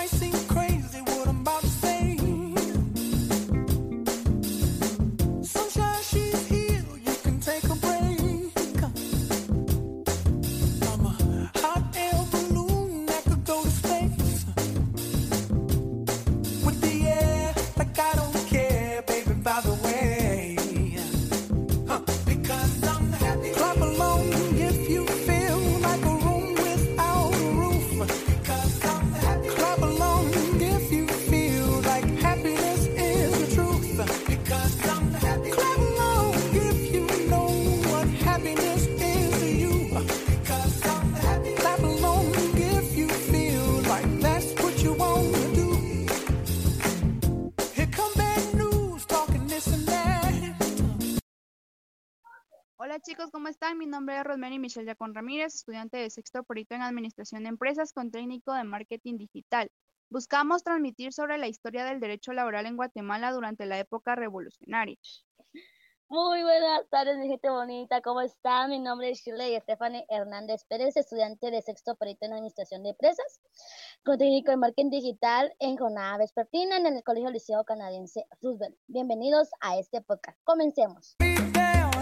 might seem Chicos, ¿cómo están? Mi nombre es Rosemary Michelle Yacón Ramírez, estudiante de sexto perito en Administración de Empresas con técnico de Marketing Digital. Buscamos transmitir sobre la historia del derecho laboral en Guatemala durante la época revolucionaria. Muy buenas tardes, mi gente bonita. ¿Cómo están? Mi nombre es Shirley Stephanie Hernández Pérez, estudiante de sexto perito en Administración de Empresas, con técnico de Marketing Digital en jornada vespertina en el Colegio Liceo Canadiense Roosevelt. Bienvenidos a este podcast. Comencemos.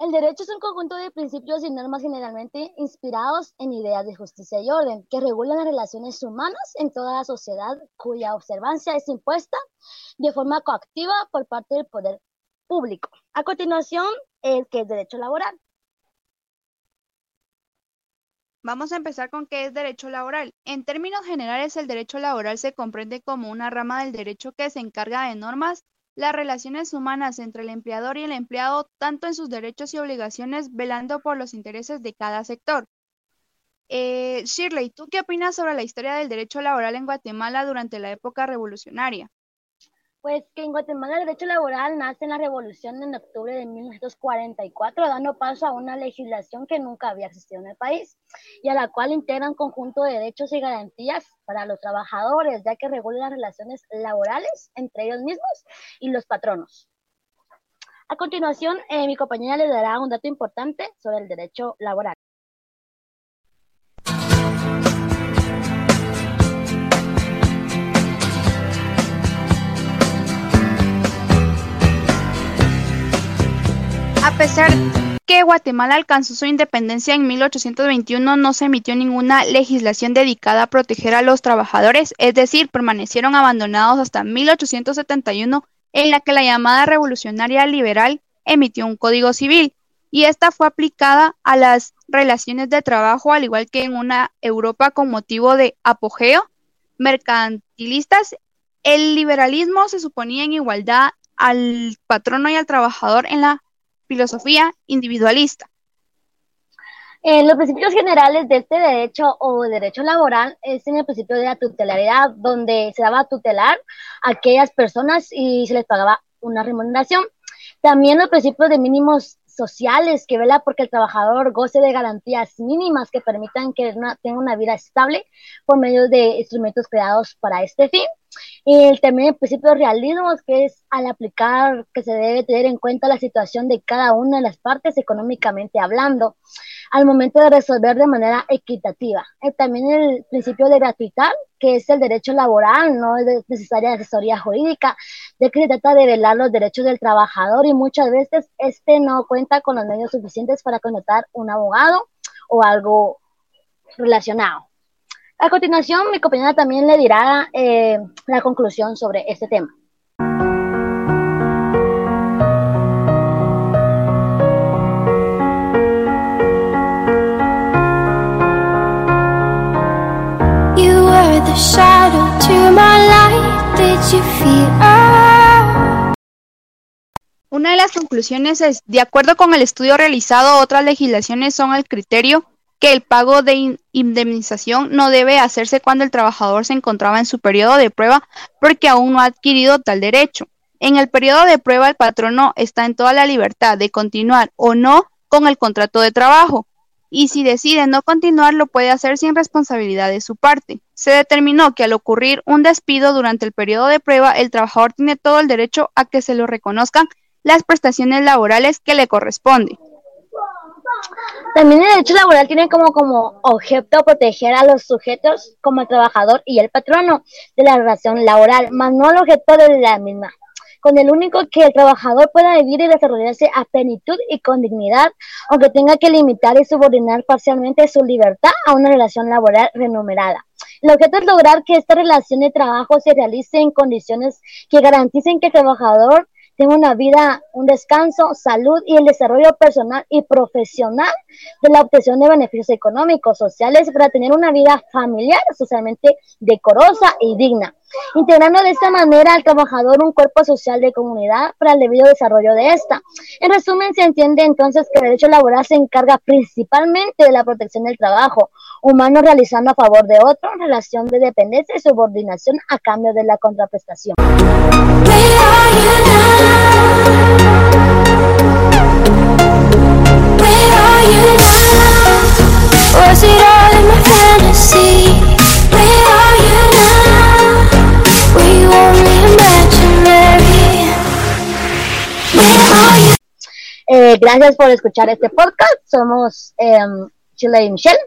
El derecho es un conjunto de principios y normas generalmente inspirados en ideas de justicia y orden que regulan las relaciones humanas en toda la sociedad cuya observancia es impuesta de forma coactiva por parte del poder público. A continuación, el que es derecho laboral. Vamos a empezar con qué es derecho laboral. En términos generales, el derecho laboral se comprende como una rama del derecho que se encarga de normas las relaciones humanas entre el empleador y el empleado, tanto en sus derechos y obligaciones, velando por los intereses de cada sector. Eh, Shirley, ¿tú qué opinas sobre la historia del derecho laboral en Guatemala durante la época revolucionaria? Pues que en Guatemala el derecho laboral nace en la revolución en octubre de 1944, dando paso a una legislación que nunca había existido en el país y a la cual integra un conjunto de derechos y garantías para los trabajadores, ya que regula las relaciones laborales entre ellos mismos y los patronos. A continuación, eh, mi compañera le dará un dato importante sobre el derecho laboral. Pesar que Guatemala alcanzó su independencia en 1821, no se emitió ninguna legislación dedicada a proteger a los trabajadores, es decir, permanecieron abandonados hasta 1871, en la que la llamada revolucionaria liberal emitió un código civil, y esta fue aplicada a las relaciones de trabajo, al igual que en una Europa con motivo de apogeo mercantilistas. El liberalismo se suponía en igualdad al patrono y al trabajador en la filosofía individualista. En los principios generales de este derecho o derecho laboral es en el principio de la tutelaridad, donde se daba a tutelar a aquellas personas y se les pagaba una remuneración. También los principios de mínimos sociales que vela porque el trabajador goce de garantías mínimas que permitan que tenga una vida estable por medio de instrumentos creados para este fin. Y el también el principio de realismo, que es al aplicar que se debe tener en cuenta la situación de cada una de las partes económicamente hablando al momento de resolver de manera equitativa. Y también el principio de gratuidad, que es el derecho laboral, no es necesaria asesoría jurídica, ya que se trata de velar los derechos del trabajador y muchas veces este no cuenta con los medios suficientes para contratar un abogado o algo relacionado. A continuación, mi compañera también le dirá eh, la conclusión sobre este tema. Una de las conclusiones es, de acuerdo con el estudio realizado, otras legislaciones son el criterio que el pago de indemnización no debe hacerse cuando el trabajador se encontraba en su periodo de prueba porque aún no ha adquirido tal derecho. En el periodo de prueba el patrono está en toda la libertad de continuar o no con el contrato de trabajo y si decide no continuar lo puede hacer sin responsabilidad de su parte. Se determinó que al ocurrir un despido durante el periodo de prueba, el trabajador tiene todo el derecho a que se le reconozcan las prestaciones laborales que le corresponden. También el derecho laboral tiene como, como objeto proteger a los sujetos como el trabajador y el patrono de la relación laboral, más no al objeto de la misma con el único que el trabajador pueda vivir y desarrollarse a plenitud y con dignidad, aunque tenga que limitar y subordinar parcialmente su libertad a una relación laboral renumerada. El objeto es lograr que esta relación de trabajo se realice en condiciones que garanticen que el trabajador tenga una vida, un descanso, salud y el desarrollo personal y profesional de la obtención de beneficios económicos, sociales, para tener una vida familiar, socialmente decorosa y digna, integrando de esta manera al trabajador un cuerpo social de comunidad para el debido desarrollo de esta. En resumen, se entiende entonces que el derecho laboral se encarga principalmente de la protección del trabajo humano realizando a favor de otro en relación de dependencia y subordinación a cambio de la contraprestación. Eh, gracias por escuchar este podcast. Somos Chile y Michelle.